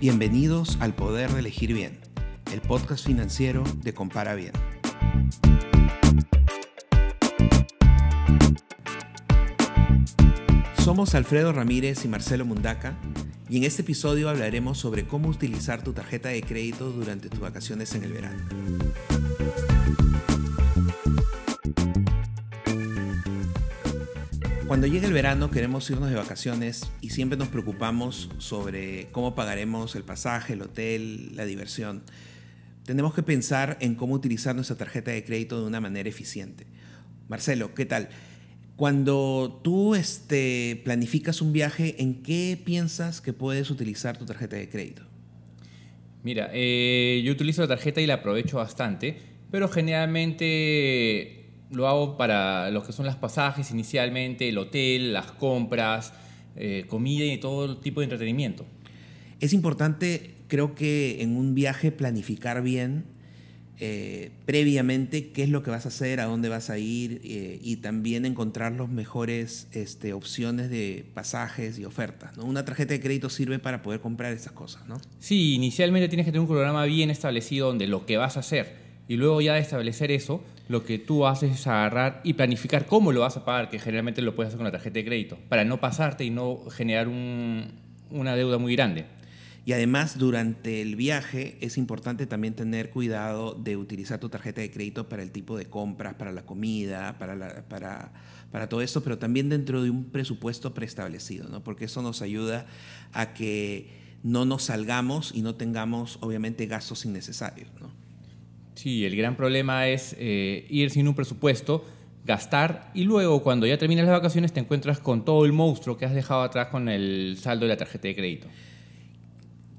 Bienvenidos al Poder de Elegir Bien, el podcast financiero de Compara Bien. Somos Alfredo Ramírez y Marcelo Mundaca y en este episodio hablaremos sobre cómo utilizar tu tarjeta de crédito durante tus vacaciones en el verano. Cuando llega el verano queremos irnos de vacaciones y siempre nos preocupamos sobre cómo pagaremos el pasaje, el hotel, la diversión. Tenemos que pensar en cómo utilizar nuestra tarjeta de crédito de una manera eficiente. Marcelo, ¿qué tal? Cuando tú este, planificas un viaje, ¿en qué piensas que puedes utilizar tu tarjeta de crédito? Mira, eh, yo utilizo la tarjeta y la aprovecho bastante, pero generalmente lo hago para lo que son las pasajes inicialmente, el hotel, las compras, eh, comida y todo tipo de entretenimiento. Es importante, creo que en un viaje planificar bien eh, previamente qué es lo que vas a hacer, a dónde vas a ir eh, y también encontrar las mejores este, opciones de pasajes y ofertas. ¿no? Una tarjeta de crédito sirve para poder comprar esas cosas, ¿no? Sí, inicialmente tienes que tener un programa bien establecido donde lo que vas a hacer y luego ya de establecer eso, lo que tú haces es agarrar y planificar cómo lo vas a pagar, que generalmente lo puedes hacer con la tarjeta de crédito, para no pasarte y no generar una deuda muy grande. Y además, durante el viaje es importante también tener cuidado de utilizar tu tarjeta de crédito para el tipo de compras, para la comida, para, para, todo esto, pero también dentro de un presupuesto preestablecido, ¿no? porque eso nos ayuda a que no nos salgamos y no tengamos, obviamente, gastos innecesarios. ¿no? Sí, el gran problema es eh, ir sin un presupuesto, gastar y luego cuando ya terminas las vacaciones te encuentras con todo el monstruo que has dejado atrás con el saldo de la tarjeta de crédito.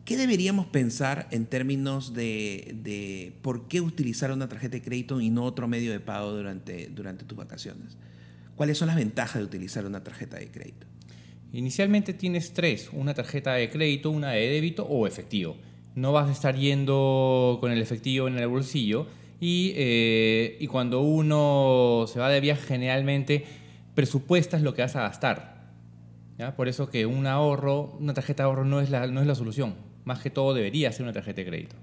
¿Qué deberíamos pensar en términos de, por qué utilizar una tarjeta de crédito y no otro medio de pago durante, durante tus vacaciones? ¿Cuáles son las ventajas de utilizar una tarjeta de crédito? Inicialmente tienes tres, una tarjeta de crédito, una de débito o efectivo. No vas a estar yendo con el efectivo en el bolsillo y, eh, y cuando uno se va de viaje generalmente presupuestas lo que vas a gastar. ¿ya? Por eso que un ahorro, una tarjeta de ahorro no es la, no es la solución más que todo debería ser una tarjeta de crédito.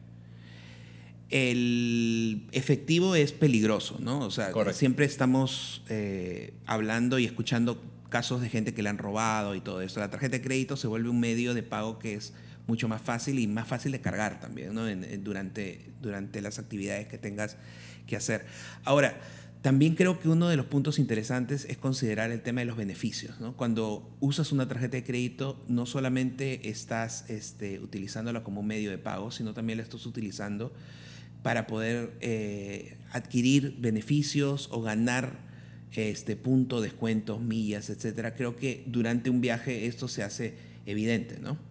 El efectivo es peligroso, ¿no? O sea, siempre estamos eh, hablando y escuchando casos de gente que le han robado y todo eso. La tarjeta de crédito se vuelve un medio de pago que es mucho más fácil y más fácil de cargar también, ¿no? durante, durante las actividades que tengas que hacer. Ahora, también creo que uno de los puntos interesantes es considerar el tema de los beneficios. Cuando usas una tarjeta de crédito, no solamente estás este, utilizándola como medio de pago, sino también la estás utilizando para poder eh, adquirir beneficios o ganar este, puntos, descuentos, millas, etc. Creo que durante un viaje esto se hace evidente, ¿no?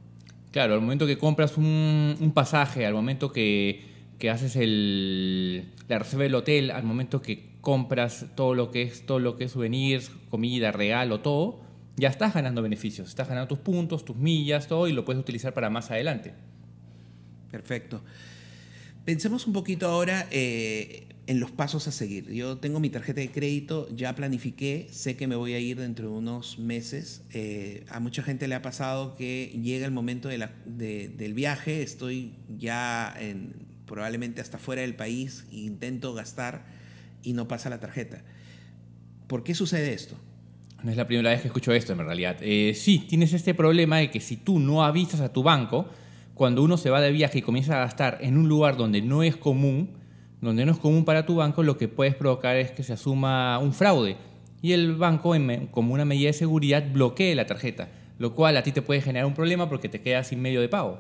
Claro, al momento que compras un, pasaje, al momento que, que haces el, la reserva del hotel, al momento que compras todo lo que es todo lo que es souvenirs, comida, regalo, todo, ya estás ganando beneficios, estás ganando tus puntos, tus millas, todo y lo puedes utilizar para más adelante. Perfecto. Pensemos un poquito ahora eh, en los pasos a seguir. Yo tengo mi tarjeta de crédito, ya planifiqué, sé que me voy a ir dentro de unos meses. Eh, a mucha gente le ha pasado que llega el momento del viaje, estoy ya en, probablemente hasta fuera del país, intento gastar y no pasa la tarjeta. ¿Por qué sucede esto? No es la primera vez que escucho esto, en realidad. Eh, sí, tienes este problema de que si tú no avisas a tu banco, cuando uno se va de viaje y comienza a gastar en un lugar donde no es común, donde no es común para tu banco, lo que puedes provocar es que se asuma un fraude y el banco, como una medida de seguridad, bloquee la tarjeta, lo cual a ti te puede generar un problema porque te quedas sin medio de pago.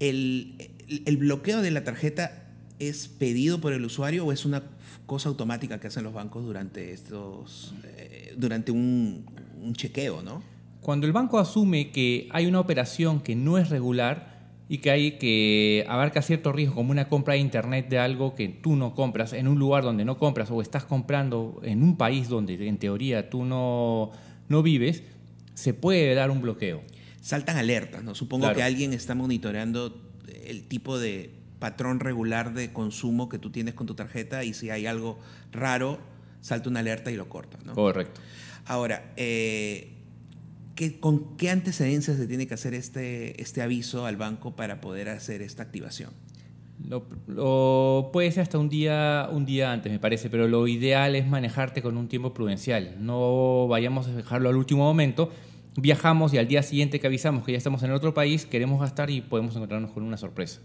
El, el bloqueo de la tarjeta es pedido por el usuario o es una cosa automática que hacen los bancos durante estos eh, durante un, chequeo, ¿no? Cuando el banco asume que hay una operación que no es regular y que hay que abarca cierto riesgo como una compra de internet de algo que tú no compras en un lugar donde no compras o estás comprando en un país donde en teoría tú no, no vives, se puede dar un bloqueo. Saltan alertas, ¿no? Supongo que alguien está monitoreando el tipo de patrón regular de consumo que tú tienes con tu tarjeta y si hay algo raro, salta una alerta y lo corta. ¿no? Correcto. Ahora, eh, ¿con qué antecedencias se tiene que hacer este, este aviso al banco para poder hacer esta activación? Lo, puede ser hasta un día, un día antes, me parece, pero lo ideal es manejarte con un tiempo prudencial. No vayamos a dejarlo al último momento. Viajamos y al día siguiente que avisamos que ya estamos en otro país, queremos gastar y podemos encontrarnos con una sorpresa.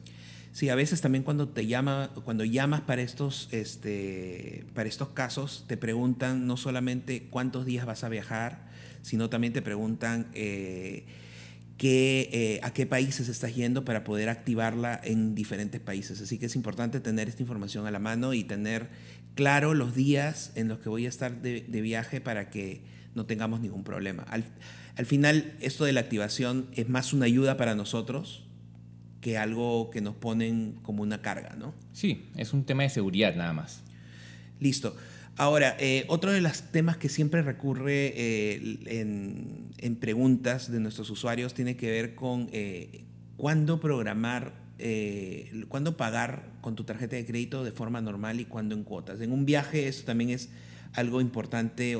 Sí, a veces también cuando te llama, cuando llamas para estos, este, para estos casos, te preguntan no solamente cuántos días vas a viajar, sino también te preguntan eh, eh, a qué países estás yendo para poder activarla en diferentes países. Así que es importante tener esta información a la mano y tener claro los días en los que voy a estar de, viaje para que no tengamos ningún problema. Al, al final, esto de la activación es más una ayuda para nosotros que algo que nos ponen como una carga, ¿no? Sí, es un tema de seguridad nada más. Listo. Ahora, eh, otro de los temas que siempre recurre eh, en, preguntas de nuestros usuarios tiene que ver con eh, cuándo programar, cuándo pagar con tu tarjeta de crédito de forma normal y cuándo en cuotas. En un viaje eso también es algo importante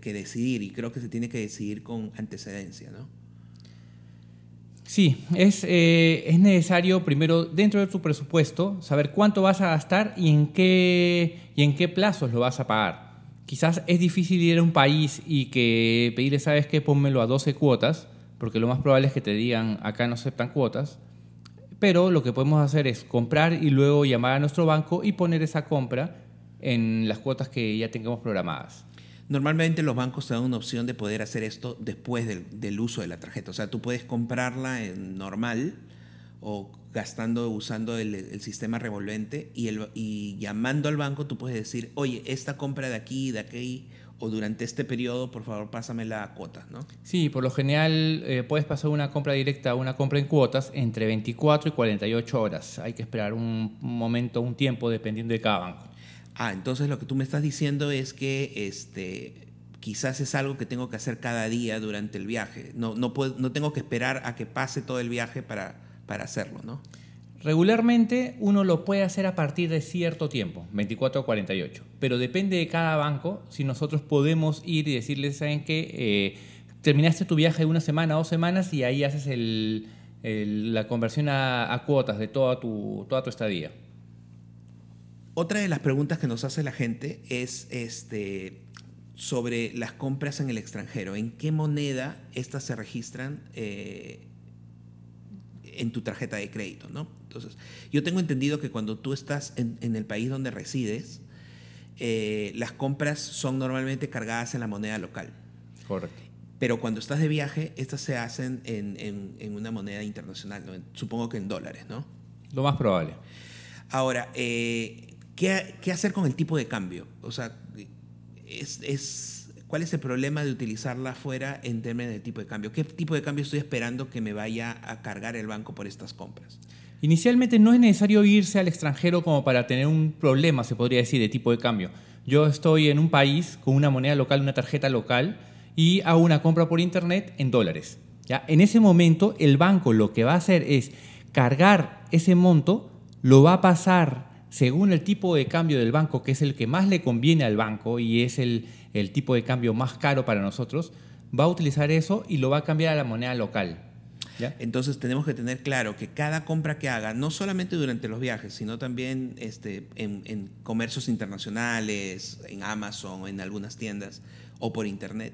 que decidir y creo que se tiene que decidir con antecedencia, ¿no? Sí, es, eh, es, necesario primero, dentro de tu presupuesto, saber cuánto vas a gastar y en, qué, y en qué plazos lo vas a pagar. Quizás es difícil ir a un país y que pedirle, ¿sabes qué? Pónmelo a 12 cuotas, porque lo más probable es que te digan, acá no aceptan cuotas. Pero lo que podemos hacer es comprar y luego llamar a nuestro banco y poner esa compra en las cuotas que ya tengamos programadas. Normalmente los bancos te dan una opción de poder hacer esto después del, uso de la tarjeta. O sea, tú puedes comprarla en normal o gastando, usando el, sistema revolvente y llamando al banco tú puedes decir, oye, esta compra de aquí, de aquí o durante este periodo, por favor, pásame la cuota, ¿no? Sí, por lo general eh, puedes pasar una compra directa a una compra en cuotas entre 24 y 48 horas. Hay que esperar un momento, un tiempo, dependiendo de cada banco. Ah, entonces lo que tú me estás diciendo es que este, quizás es algo que tengo que hacer cada día durante el viaje. No, no, puedo, no tengo que esperar a que pase todo el viaje para, para hacerlo, ¿no? Regularmente uno lo puede hacer a partir de cierto tiempo, 24 o 48, pero depende de cada banco si nosotros podemos ir y decirles, ¿saben qué? Eh, terminaste tu viaje una semana dos semanas y ahí haces la conversión a, a, cuotas de toda tu, toda tu estadía. Otra de las preguntas que nos hace la gente es este, sobre las compras en el extranjero. ¿En qué moneda estas se registran eh, en tu tarjeta de crédito? ¿no? Entonces, yo tengo entendido que cuando tú estás en, el país donde resides, eh, las compras son normalmente cargadas en la moneda local. Correcto. Pero cuando estás de viaje, estas se hacen en, una moneda internacional, supongo que en dólares, ¿no? Lo más probable. Ahora, eh, ¿Qué, hacer con el tipo de cambio? O sea, es, ¿cuál es el problema de utilizarla fuera en términos de tipo de cambio? ¿Qué tipo de cambio estoy esperando que me vaya a cargar el banco por estas compras? Inicialmente no es necesario irse al extranjero como para tener un problema, se podría decir, de tipo de cambio. Yo estoy en un país con una moneda local, una tarjeta local, y hago una compra por internet en dólares. ¿ya? En ese momento, el banco lo que va a hacer es cargar ese monto, lo va a pasar según el tipo de cambio del banco, que es el que más le conviene al banco y es el, tipo de cambio más caro para nosotros, va a utilizar eso y lo va a cambiar a la moneda local. Entonces tenemos que tener claro que cada compra que haga, no solamente durante los viajes, sino también este, en, comercios internacionales, en Amazon, en algunas tiendas o por internet,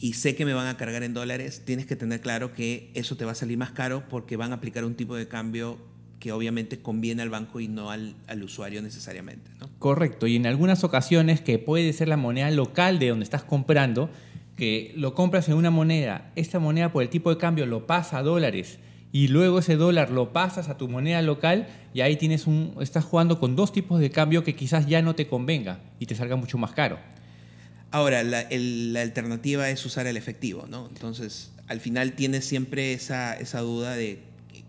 y sé que me van a cargar en dólares, tienes que tener claro que eso te va a salir más caro porque van a aplicar un tipo de cambio que obviamente conviene al banco y no al, usuario necesariamente. Correcto, y en algunas ocasiones que puede ser la moneda local de donde estás comprando, que lo compras en una moneda, esta moneda por el tipo de cambio lo pasa a dólares y luego ese dólar lo pasas a tu moneda local y ahí tienes un, estás jugando con dos tipos de cambio que quizás ya no te convenga y te salga mucho más caro. Ahora, la, la alternativa es usar el efectivo, ¿no? Entonces, al final tienes siempre esa, esa duda de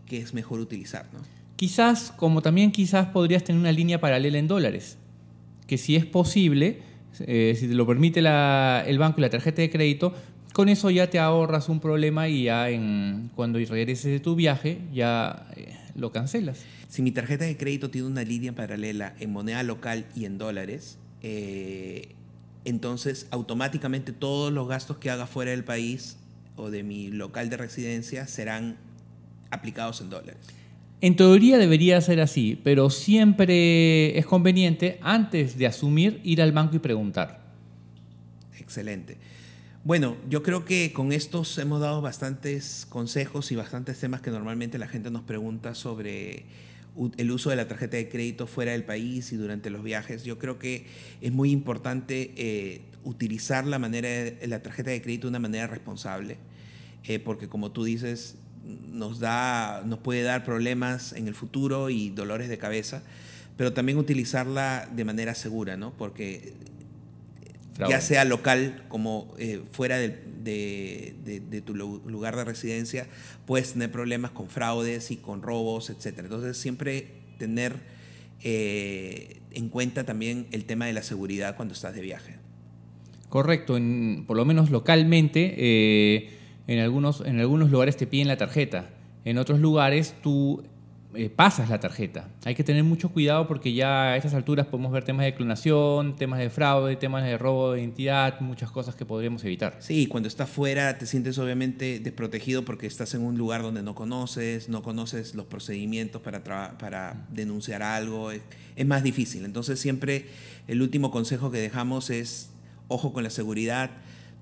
qué es mejor utilizar, ¿no? Quizás, como también quizás podrías tener una línea paralela en dólares, que si es posible, eh, si te lo permite el banco y la tarjeta de crédito, con eso ya te ahorras un problema y ya en, cuando regreses de tu viaje ya eh, lo cancelas. Si mi tarjeta de crédito tiene una línea paralela en moneda local y en dólares, eh, entonces automáticamente todos los gastos que haga fuera del país o de mi local de residencia serán aplicados en dólares. En teoría debería ser así, pero siempre es conveniente antes de asumir ir al banco y preguntar. Excelente. Bueno, yo creo que con estos hemos dado bastantes consejos y bastantes temas que normalmente la gente nos pregunta sobre el uso de la tarjeta de crédito fuera del país y durante los viajes. Yo creo que es muy importante eh, utilizar la, manera de, la tarjeta de crédito de una manera responsable, eh, porque como tú dices, nos, da, nos puede dar problemas en el futuro y dolores de cabeza, pero también utilizarla de manera segura, ¿no? Porque ya sea local como eh, fuera de, tu lugar de residencia, puedes tener problemas con fraudes y con robos, etc. Entonces siempre tener eh, en cuenta también el tema de la seguridad cuando estás de viaje. Correcto, por lo menos localmente, eh, en, algunos, en algunos lugares te piden la tarjeta, en otros lugares tú eh, pasas la tarjeta. Hay que tener mucho cuidado porque ya a estas alturas podemos ver temas de clonación, temas de fraude, temas de robo de identidad, muchas cosas que podríamos evitar. Sí, cuando estás fuera te sientes obviamente desprotegido porque estás en un lugar donde no conoces, no conoces los procedimientos para, para denunciar algo, es, es más difícil. Entonces siempre el último consejo que dejamos es ojo con la seguridad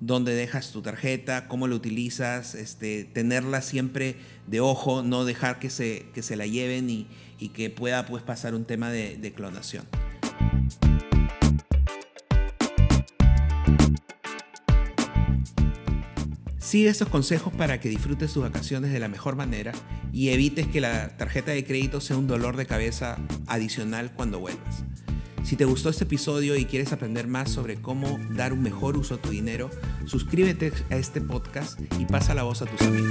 dónde dejas tu tarjeta, cómo la utilizas, este, tenerla siempre de ojo, no dejar que se, que se la lleven y, que pueda pues, pasar un tema de, de clonación. Sigue estos consejos para que disfrutes tus vacaciones de la mejor manera y evites que la tarjeta de crédito sea un dolor de cabeza adicional cuando vuelvas. Si te gustó este episodio y quieres aprender más sobre cómo dar un mejor uso a tu dinero, suscríbete a este podcast y pasa la voz a tus amigos.